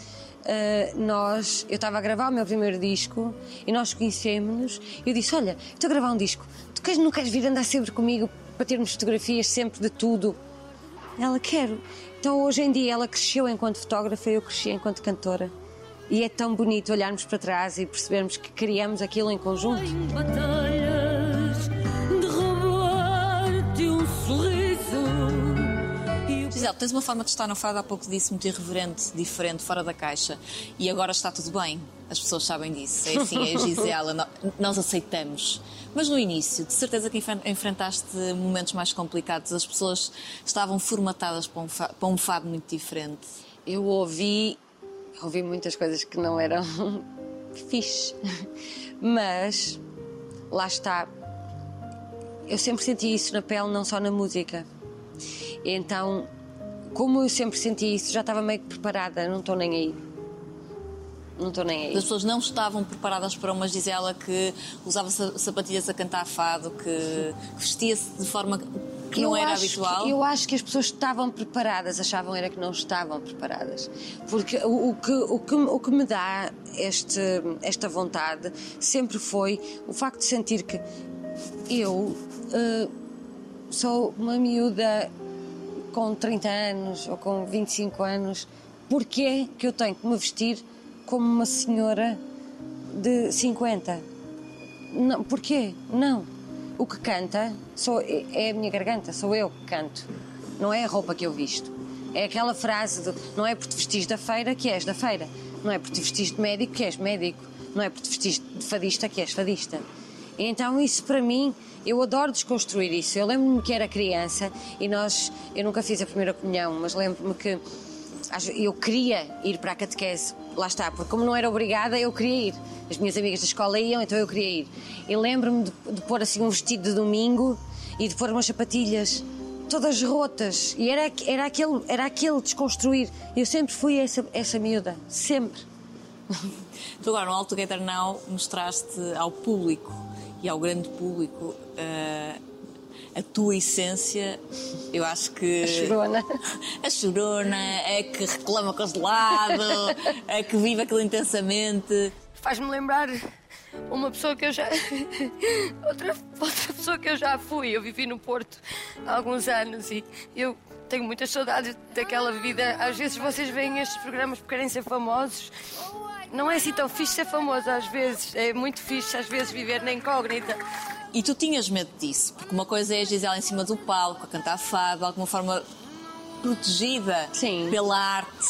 eh, nós, eu estava a gravar o meu primeiro disco e nós conhecemos-nos. Eu disse: Olha, estou a gravar um disco, tu queres, não queres vir andar sempre comigo para termos fotografias sempre de tudo? Ela quero. Então hoje em dia ela cresceu enquanto fotógrafa e eu cresci enquanto cantora. E é tão bonito olharmos para trás e percebermos que criamos aquilo em conjunto. Em batalhas Gisele, tens uma forma de estar no fado, há pouco disse, muito irreverente, diferente, fora da caixa. E agora está tudo bem. As pessoas sabem disso. É assim, é a Gisela, (laughs) nós aceitamos. Mas no início, de certeza que enfren- enfrentaste momentos mais complicados. As pessoas estavam formatadas para um fa- para um fado muito diferente. Eu ouvi, ouvi muitas coisas que não eram (laughs) fixe, mas lá está. Eu sempre senti isso na pele, não só na música. Então, como eu sempre senti isso, já estava meio que preparada, não estou nem aí. Não estou nem aí. As pessoas não estavam preparadas para uma Gisela que usava sa- sapatilhas a cantar fado, que vestia-se de forma que não Eu era acho habitual. que- eu acho que as pessoas estavam preparadas, achavam era que não estavam preparadas. Porque o, o que, o, que, o que me dá este, esta vontade sempre foi o facto de sentir que eu eh, sou uma miúda com 30 anos ou com 25 anos, porquê que eu tenho que me vestir como uma senhora de 50? Não, porquê? Não. O que canta sou, é a minha garganta, sou eu que canto. Não é a roupa que eu visto. É aquela frase de não é por te vestis da feira que és da feira. Não é por te vestis de médico que és médico. Não é por te vestis de fadista que és fadista. Então isso para mim, eu adoro desconstruir isso. Eu lembro-me que era criança e nós, eu nunca fiz a primeira comunhão, mas lembro-me que eu queria ir para a catequese, lá está, porque como não era obrigada, eu queria ir. As minhas amigas da escola iam, então eu queria ir. E lembro-me de, de pôr assim um vestido de domingo e de pôr umas sapatilhas todas rotas. E era, era, aquele, era aquele desconstruir. Eu sempre fui essa, essa miúda, sempre. (laughs) Tu agora, no All Together Now, mostraste ao público e ao grande público eh, a tua essência. Eu acho que. A chorona. (laughs) A chorona, é que reclama com gelado, é que vive aquilo intensamente. faz-me lembrar uma pessoa que eu já. (laughs) outra, outra pessoa que eu já fui. Eu vivi no Porto há alguns anos e eu tenho muitas saudades daquela vida. Às vezes vocês veem estes programas por querem ser famosos. Não é assim tão fixe ser famoso às vezes. É muito fixe às vezes viver na incógnita. E tu tinhas medo disso, porque uma coisa é a Gisela em cima do palco, a cantar fado, de alguma forma protegida Sim. pela arte.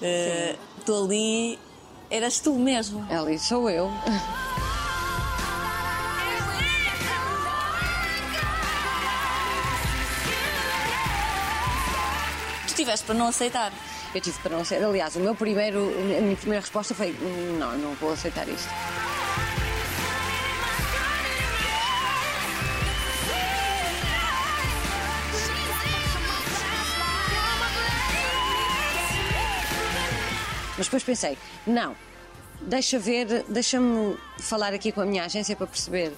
Eh, tu ali eras tu mesmo. Ali sou eu. Tu tiveste para não aceitar. Eu tive para não ser. Aliás, o meu primeiro, a minha primeira resposta foi: não, não vou aceitar isto. Mas depois pensei: não, deixa ver, deixa-me falar aqui com a minha agência para perceber.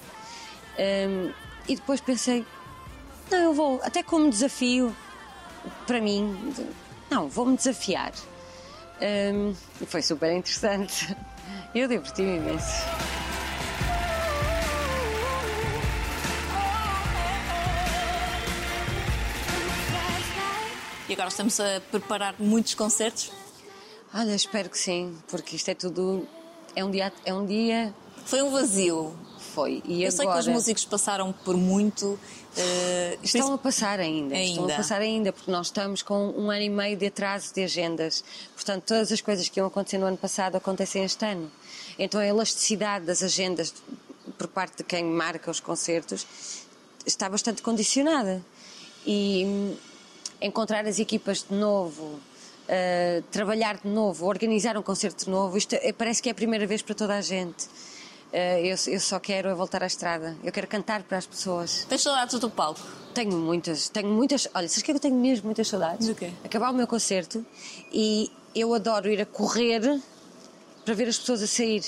Hum, e depois pensei: não, eu vou, até como desafio para mim, não, vou-me desafiar. E foi super interessante. (laughs) Eu diverti-me imenso. E agora estamos a preparar muitos concertos. Olha, espero que sim, porque isto é tudo. É um dia. É um dia Foi um vazio. Foi. E Eu sei que agora. os músicos passaram por muito. eh, Estão a passar ainda, estão a Ainda. passar ainda, porque nós estamos com um ano e meio de atraso de agendas. Portanto, todas as coisas que iam acontecer no ano passado acontecem este ano. Então, a elasticidade das agendas por parte de quem marca os concertos está bastante condicionada. E hum, encontrar as equipas de novo, uh, trabalhar de novo, organizar um concerto de novo, isto é- parece que é a primeira vez para toda a gente. Uh, eu, eu só quero é voltar à estrada. Eu quero cantar para as pessoas. Tens saudades do palco? Tenho muitas, tenho muitas. Olha, sabes que eu tenho mesmo muitas saudades? Do quê? Acabar o meu concerto e eu adoro ir a correr para ver as pessoas a sair,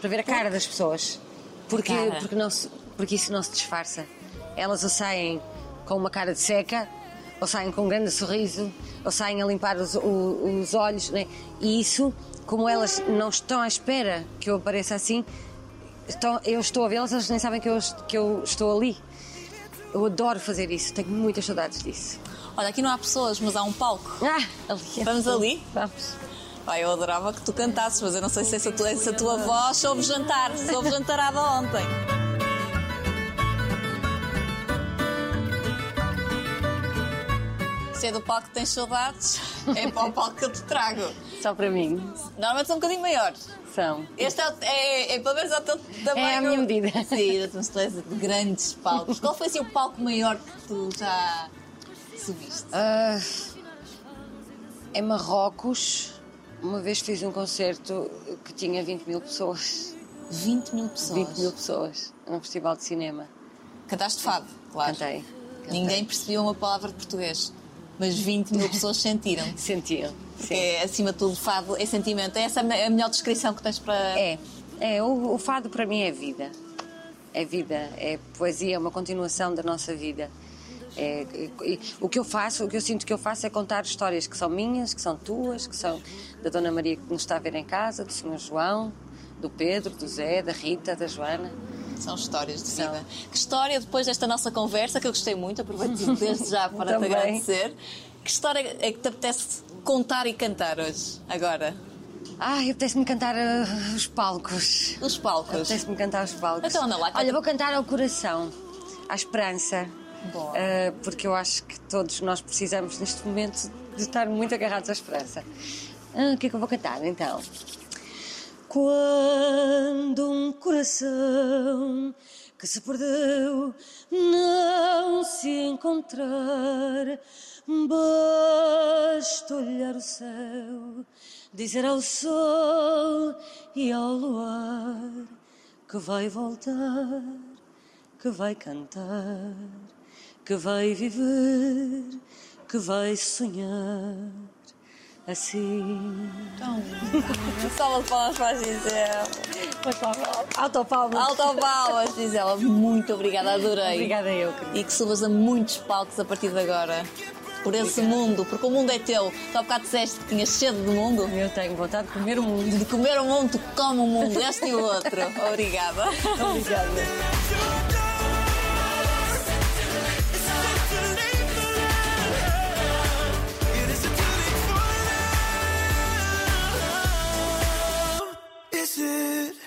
para ver a cara das pessoas. Porque, cara? porque, não se- porque isso não se disfarça. Elas ou saem com uma cara de seca, ou saem com um grande sorriso, ou saem a limpar os, os olhos, né? e isso como elas não estão à espera que eu apareça assim, estão- eu estou a vê-las, elas nem sabem que eu, que eu estou ali. Eu adoro fazer isso, tenho muitas saudades disso. Olha, aqui não há pessoas, mas há um palco. Ah, ali. Vamos ali? Vamos. Pai, eu adorava que tu cantasses, mas eu não sei se essa tua, essa tua voz soube jantar, soube jantarada ontem. Se é do palco que tens saudades, (laughs) é para o palco que eu te trago. Só para mim. Normalmente são um bocadinho maiores. São. Este é, é, é pelo menos ao teu tamanho. É a minha medida. Sim, tu és de grandes palcos. Qual foi assim, o palco maior que tu já subiste? Ah, em Marrocos, uma vez fiz um concerto que tinha 20 mil pessoas. 20 mil pessoas. 20 mil pessoas, num festival de cinema. Cantaste fado, claro. Cantei. Cantei. Ninguém percebia uma palavra de português, mas 20 mil pessoas sentiram. (laughs) Sentiam. Porque é, acima de tudo, fado é sentimento. Essa é a melhor descrição que tens para. É, é o, o fado para mim é vida. É vida, é poesia, é uma continuação da nossa vida. É, e o que eu faço, o que eu sinto que eu faço é contar histórias que são minhas, que são tuas, que são da Dona Maria que nos está a ver em casa, do Senhor João, do Pedro, do Zé, da Rita, da Joana. São histórias de São. vida. Que história, depois desta nossa conversa, que eu gostei muito, aproveito (laughs) desde já para te agradecer. Que história é que te apetece contar e cantar hoje, agora? Ai, apetece-me cantar ah, os palcos. Os palcos. Apetece-me cantar os palcos. Então anda lá, canta. Olha, vou cantar ao coração, à esperança. Ah, porque eu acho que todos nós precisamos neste momento de estar muito agarrados à esperança. Ah, o que é que eu vou cantar então? Quando um coração que se perdeu não se encontrar, basta olhar o céu, dizer ao sol e ao luar que vai voltar, que vai cantar, que vai viver, que vai sonhar assim. Então, salva de palmas para a Gisela. Autopalmas. Autopalmas, Gisela. Muito obrigada, adorei. Obrigada eu, querida. E que subas a muitos palcos a partir de agora. Por esse mundo, porque o mundo é teu. Tu há bocado disseste que tinhas sede do mundo. Eu tenho vontade de comer o mundo. De comer o mundo, tu come o mundo, este e o outro. Obrigada. Obrigada. (laughs) it.